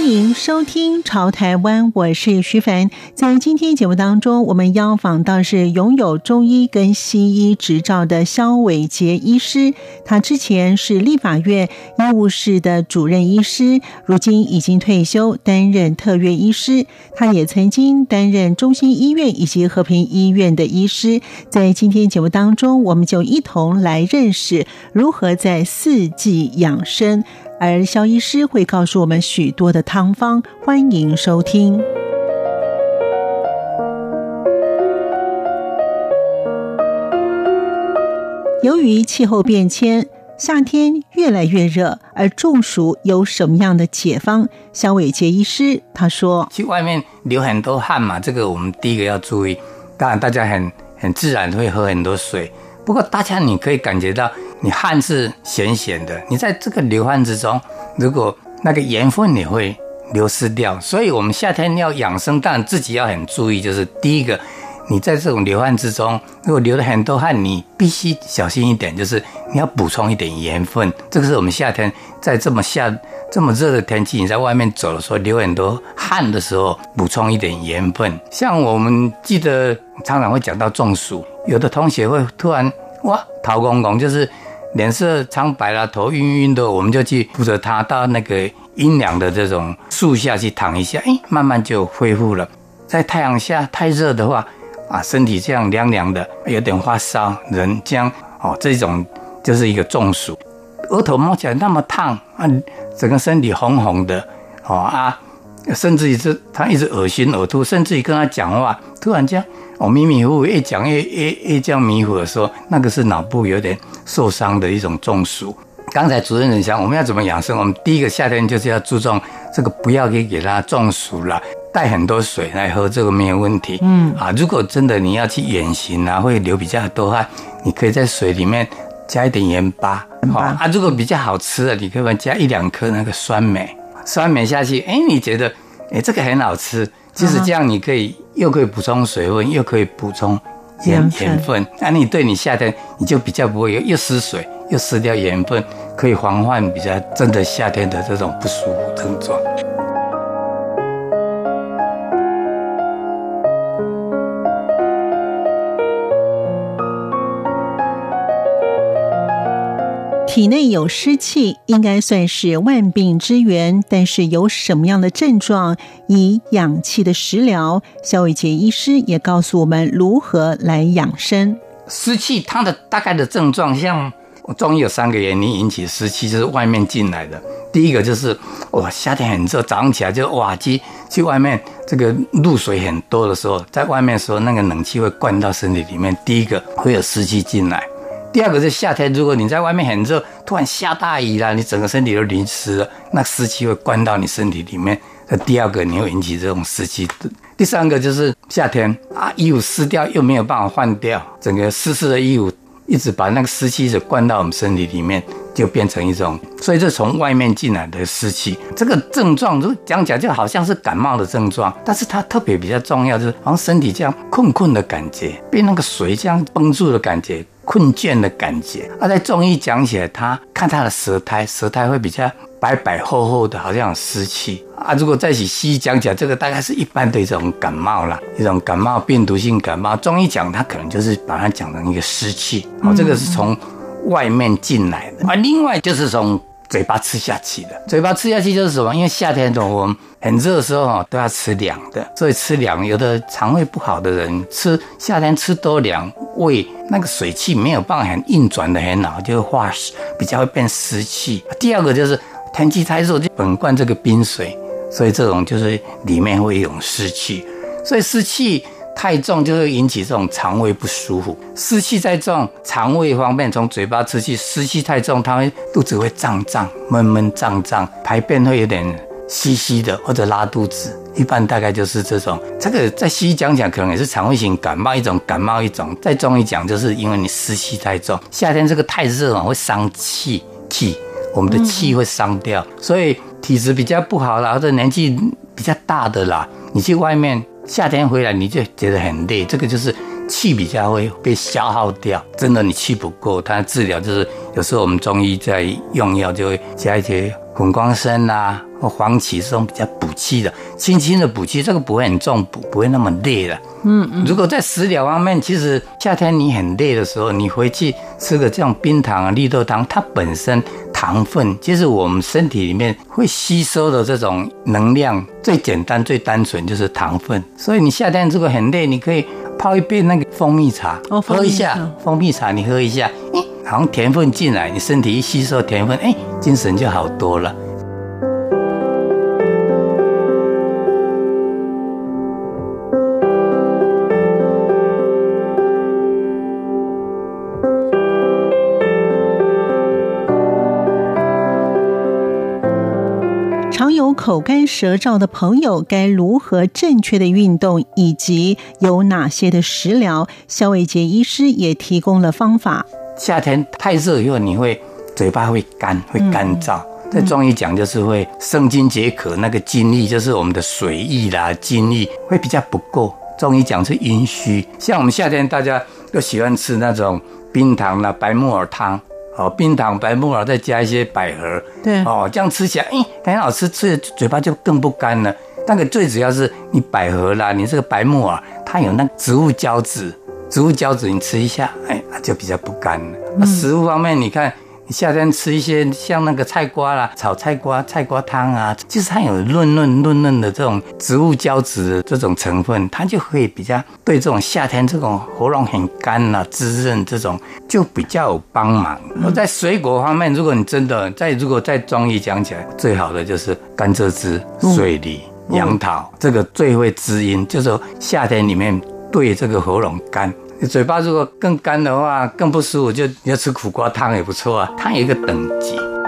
欢迎收听《潮台湾》，我是徐凡。在今天节目当中，我们邀访到是拥有中医跟西医执照的萧伟杰医师。他之前是立法院医务室的主任医师，如今已经退休，担任特约医师。他也曾经担任中心医院以及和平医院的医师。在今天节目当中，我们就一同来认识如何在四季养生。而肖医师会告诉我们许多的汤方，欢迎收听。由于气候变迁，夏天越来越热，而中暑有什么样的解方？肖伟杰医师他说：“去外面流很多汗嘛，这个我们第一个要注意。当然，大家很很自然会喝很多水，不过大家你可以感觉到。”你汗是咸咸的，你在这个流汗之中，如果那个盐分也会流失掉，所以我们夏天要养生，当然自己要很注意，就是第一个，你在这种流汗之中，如果流了很多汗，你必须小心一点，就是你要补充一点盐分。这个是我们夏天在这么夏这么热的天气，你在外面走的时候流很多汗的时候，补充一点盐分。像我们记得常常会讲到中暑，有的同学会突然哇，陶公公就是。脸色苍白了，头晕晕的，我们就去扶着他到那个阴凉的这种树下去躺一下，哎，慢慢就恢复了。在太阳下太热的话，啊，身体这样凉凉的，有点发烧，人这样哦，这种就是一个中暑。额头摸起来那么烫啊，整个身体红红的，哦啊，甚至于是他一直恶心呕吐，甚至于跟他讲话，突然间。我、哦、迷迷糊糊越讲越越越这样迷糊的时候，那个是脑部有点受伤的一种中暑。刚才主任讲我们要怎么养生，我们第一个夏天就是要注重这个，不要给给他中暑了，带很多水来喝，这个没有问题。嗯啊，如果真的你要去远行啊，会流比较多汗，你可以在水里面加一点盐巴。好啊，如果比较好吃的，你可以加一两颗那个酸梅，酸梅下去，哎，你觉得哎这个很好吃。其实这样，你可以又可以补充水分，又可以补充盐盐分。那你对你夏天你就比较不会有又失水又失掉盐分，可以防范比较真的夏天的这种不舒服症状。体内有湿气，应该算是万病之源。但是有什么样的症状，以养气的食疗，肖伟杰医师也告诉我们如何来养生。湿气它的大概的症状，像中医有三个原因引起湿气，就是外面进来的。第一个就是哇，夏天很热，早上起来就哇，去去外面这个露水很多的时候，在外面的时候，那个冷气会灌到身体里面，第一个会有湿气进来。第二个是夏天，如果你在外面很热，突然下大雨了，你整个身体都淋湿了，那湿气会灌到你身体里面。那第二个你会引起这种湿气。第三个就是夏天啊，衣服湿掉又没有办法换掉，整个湿湿的衣服一直把那个湿气一直灌到我们身体里面，就变成一种。所以这从外面进来的湿气，这个症状如讲起来就好像是感冒的症状，但是它特别比较重要，就是好像身体这样困困的感觉，被那个水这样绷住的感觉。困倦的感觉，而在中医讲起来，他看他的舌苔，舌苔会比较白白厚厚的，好像有湿气啊。如果在起西医讲起来，这个大概是一般的一种感冒啦，一种感冒病毒性感冒。中医讲，他可能就是把它讲成一个湿气，哦，这个是从外面进来的，啊另外就是从。嘴巴吃下去的，嘴巴吃下去就是什么？因为夏天中我们很热的时候都要吃凉的，所以吃凉，有的肠胃不好的人吃夏天吃多凉，胃那个水气没有办法很运转的很好，就会化湿，比较会变湿气。第二个就是天气太热，就本灌这个冰水，所以这种就是里面会有一种湿气，所以湿气。太重就会引起这种肠胃不舒服，湿气再重，肠胃方面从嘴巴出去，湿气太重，它会肚子会胀胀、闷闷胀胀，排便会有点稀稀的，或者拉肚子，一般大概就是这种。这个在西医讲讲，可能也是肠胃型感冒一种，感冒一种。在中医讲，就是因为你湿气太重，夏天这个太热了，会伤气气，我们的气会伤掉，所以体质比较不好啦，或者年纪比较大的啦，你去外面夏天回来你就觉得很累，这个就是。气比较会被消耗掉，真的你气不够，它治疗就是有时候我们中医在用药就会加一些混光参啊或黄芪这种比较补气的，轻轻的补气，这个不会很重补，不会那么累的。嗯嗯。如果在食疗方面，其实夏天你很累的时候，你回去吃个这种冰糖啊、绿豆汤，它本身糖分其实我们身体里面会吸收的这种能量最简单、最单纯就是糖分，所以你夏天如果很累，你可以。泡一杯那个蜂蜜茶，哦、喝一下蜂蜜茶，你喝一下，哎，好像甜分进来，你身体一吸收甜分，哎，精神就好多了。口干舌燥的朋友该如何正确的运动，以及有哪些的食疗？肖伟杰医师也提供了方法。夏天太热以后，你会嘴巴会干，会干燥。嗯、在中医讲，就是会生津解渴，那个津液就是我们的水液啦，津液会比较不够。中医讲是阴虚。像我们夏天大家都喜欢吃那种冰糖啦、白木耳汤。哦，冰糖白木耳再加一些百合，对，哦，这样吃起来，哎，很好吃，吃嘴巴就更不干了。那个最主要是你百合啦，你这个白木耳，它有那植物胶质，植物胶质你吃一下，哎，就比较不干了。那食物方面，你看。夏天吃一些像那个菜瓜啦，炒菜瓜、菜瓜汤啊，就是它有润润润润的这种植物胶质的这种成分，它就可以比较对这种夏天这种喉咙很干啊、滋润这种就比较有帮忙。而在水果方面，如果你真的在如果在中医讲起来，最好的就是甘蔗汁、水梨、杨桃，这个最会滋阴，就是夏天里面对这个喉咙干。你嘴巴如果更干的话，更不舒服，就你要吃苦瓜汤也不错啊。汤有一个等级。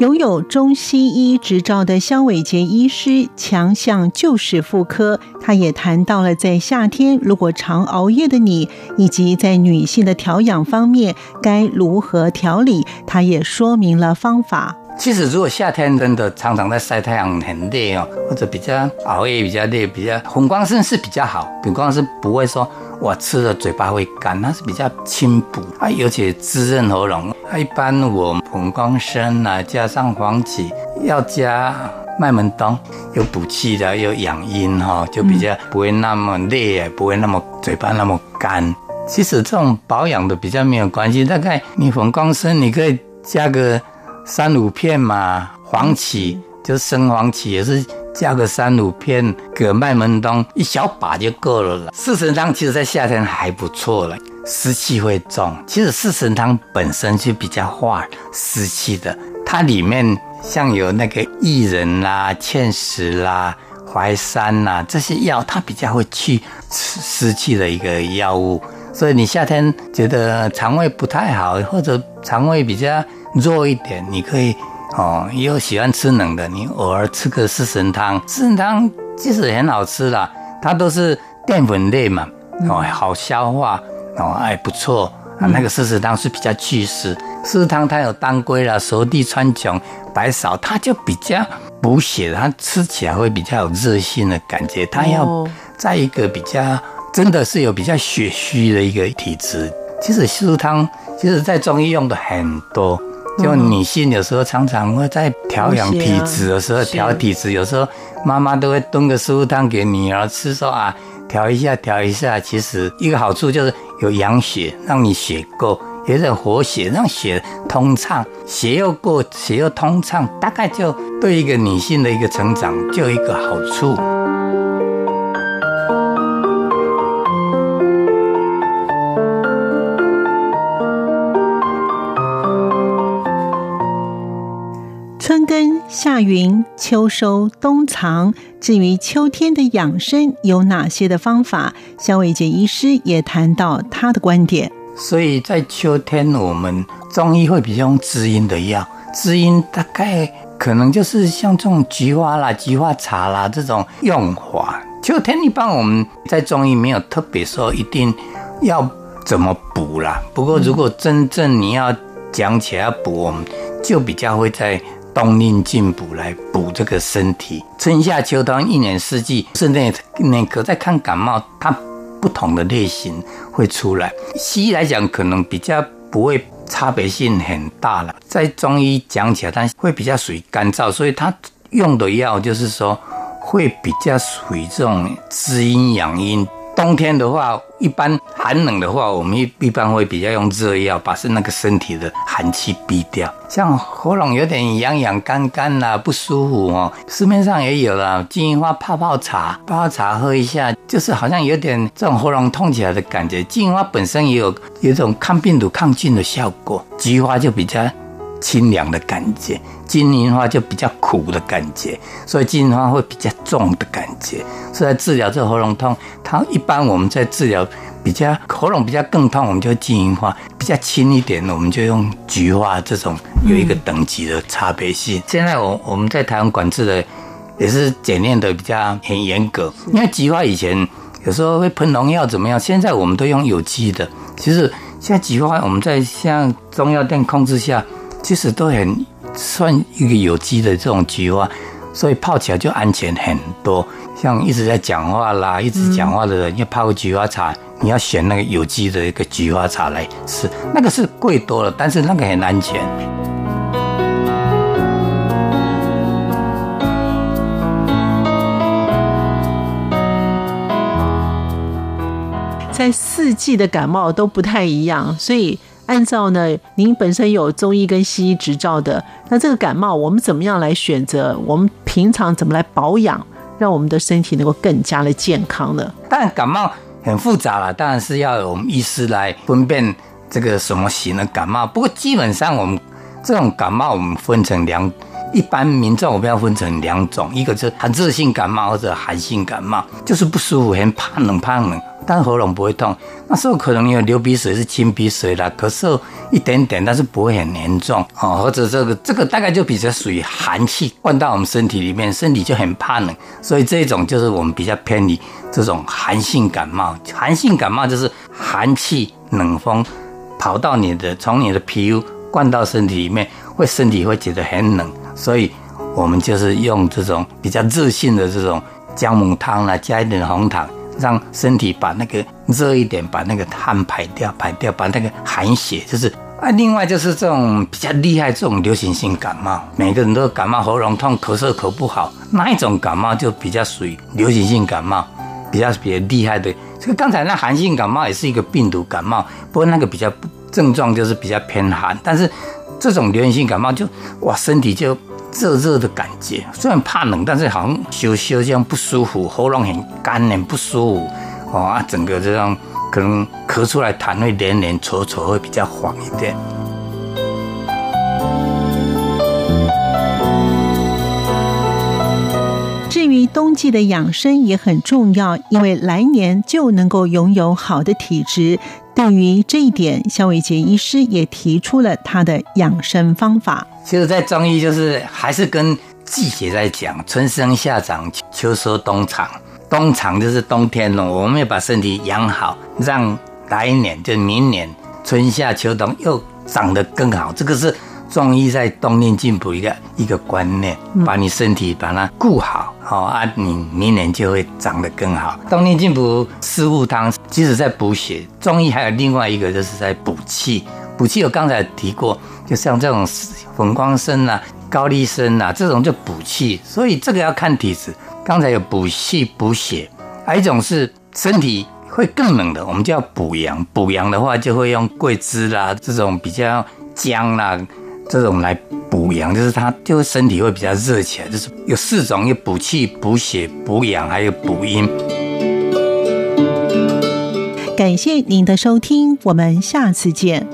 拥有中西医执照的肖伟杰医师，强项就是妇科。他也谈到了在夏天如果常熬夜的你，以及在女性的调养方面该如何调理。他也说明了方法。其实，如果夏天真的常常在晒太阳很累哦，或者比较熬夜比较累，比较红光参是比较好，红光参不会说。我吃了嘴巴会干，它是比较清补啊，而且滋润喉咙。一般我红光参啊，加上黄芪，要加麦门冬，有补气的，有养阴哈，就比较不会那么累，不会那么嘴巴那么干。其实这种保养的比较没有关系，大概你红光参你可以加个三五片嘛，黄芪就是生黄芪也是。加个三五片，葛麦门冬一小把就够了了。四神汤其实在夏天还不错了，湿气会重。其实四神汤本身就比较化湿气的，它里面像有那个薏仁啦、芡实啦、淮山呐这些药，它比较会去湿气的一个药物。所以你夏天觉得肠胃不太好，或者肠胃比较弱一点，你可以。哦，又喜欢吃冷的，你偶尔吃个四神汤，四神汤其实很好吃啦，它都是淀粉类嘛，哦，好消化，哦，哎不错啊。那个四神汤是比较祛湿，四神汤它有当归啦、熟地、川穹、白芍，它就比较补血，它吃起来会比较有热性的感觉。它要在一个比较真的是有比较血虚的一个体质。其实四神汤其实在中医用的很多。就女性有时候常常会在调养体质的时候调体质，有时候妈妈都会炖个四物汤给女儿吃，说啊调一下调一下。其实一个好处就是有养血，让你血够，有点活血，让血通畅，血又过，血又通畅，大概就对一个女性的一个成长就一个好处。夏耘、秋收、冬藏。至于秋天的养生有哪些的方法，肖伟杰医师也谈到他的观点。所以在秋天，我们中医会比较用滋阴的药，滋阴大概可能就是像这种菊花啦、菊花茶啦这种用法。秋天一般我们在中医没有特别说一定要怎么补啦。不过如果真正你要讲起来补，我们就比较会在冬令进补来补这个身体。春夏秋冬一年四季，甚至那个在看感冒，它。不同的类型会出来，西医来讲可能比较不会差别性很大了。在中医讲起来，它会比较属于干燥，所以它用的药就是说会比较属于这种滋阴养阴。冬天的话，一般寒冷的话，我们一一般会比较用热药，把是那个身体的寒气逼掉。像喉咙有点痒痒干干啦，不舒服哦，市面上也有了金银花泡泡茶，泡泡茶喝一下，就是好像有点这种喉咙痛起来的感觉。金银花本身也有有一种抗病毒、抗菌的效果，菊花就比较。清凉的感觉，金银花就比较苦的感觉，所以金银花会比较重的感觉。是在治疗这个喉咙痛，它一般我们在治疗比较喉咙比较更痛，我们就金银花；比较轻一点，我们就用菊花。这种有一个等级的差别性。嗯、现在我我们在台湾管制的也是检验的比较很严格，因为菊花以前有时候会喷农药怎么样，现在我们都用有机的。其实现在菊花我们在像中药店控制下。其实都很算一个有机的这种菊花，所以泡起来就安全很多。像一直在讲话啦，一直讲话的人要泡个菊花茶，你要选那个有机的一个菊花茶来吃，那个是贵多了，但是那个很安全。在四季的感冒都不太一样，所以。按照呢，您本身有中医跟西医执照的，那这个感冒我们怎么样来选择？我们平常怎么来保养，让我们的身体能够更加的健康呢？当然感冒很复杂了，当然是要有我们医师来分辨这个什么型的感冒。不过基本上我们这种感冒我们分成两，一般民众我们要分成两种，一个是寒热性感冒或者寒性感冒，就是不舒服，很怕冷，怕冷。但喉咙不会痛，那时候可能有流鼻水是清鼻水啦，咳嗽一点点，但是不会很严重哦。或者这个这个大概就比较属于寒气灌到我们身体里面，身体就很怕冷，所以这种就是我们比较偏离这种寒性感冒。寒性感冒就是寒气冷风跑到你的，从你的皮肤灌到身体里面，会身体会觉得很冷，所以我们就是用这种比较热性的这种姜母汤啦，加一点红糖。让身体把那个热一点，把那个汗排掉，排掉，把那个寒血就是啊。另外就是这种比较厉害，这种流行性感冒，每个人都感冒，喉咙痛，咳嗽咳不好，那一种感冒就比较属于流行性感冒，比较比较厉害的。这个刚才那寒性感冒也是一个病毒感冒，不过那个比较症状就是比较偏寒，但是这种流行性感冒就哇身体就。热热的感觉，虽然怕冷，但是好像羞羞这样不舒服，喉咙很干很不舒服，啊，整个这样可能咳出来痰会黏黏稠稠，会比较黄一点。至于冬季的养生也很重要，因为来年就能够拥有好的体质。对于这一点，肖伟杰医师也提出了他的养生方法。其实，在中医就是还是跟季节在讲，春生夏长，秋收冬藏。冬藏就是冬天了，我们要把身体养好，让来年就明年春夏秋冬又长得更好。这个是。中医在冬令进补一个一个观念，把你身体把它顾好，好啊，你明年就会长得更好。冬令进补四物汤，即使在补血，中医还有另外一个就是在补气。补气我刚才提过，就像这种粉光参啊、高丽参啊这种就补气，所以这个要看体质。刚才有补气补血，还有一种是身体会更冷的，我们叫补阳。补阳的话就会用桂枝啦，这种比较姜啦。这种来补阳，就是它就身体会比较热起来，就是有四种：有补气、补血、补阳，还有补阴。感谢您的收听，我们下次见。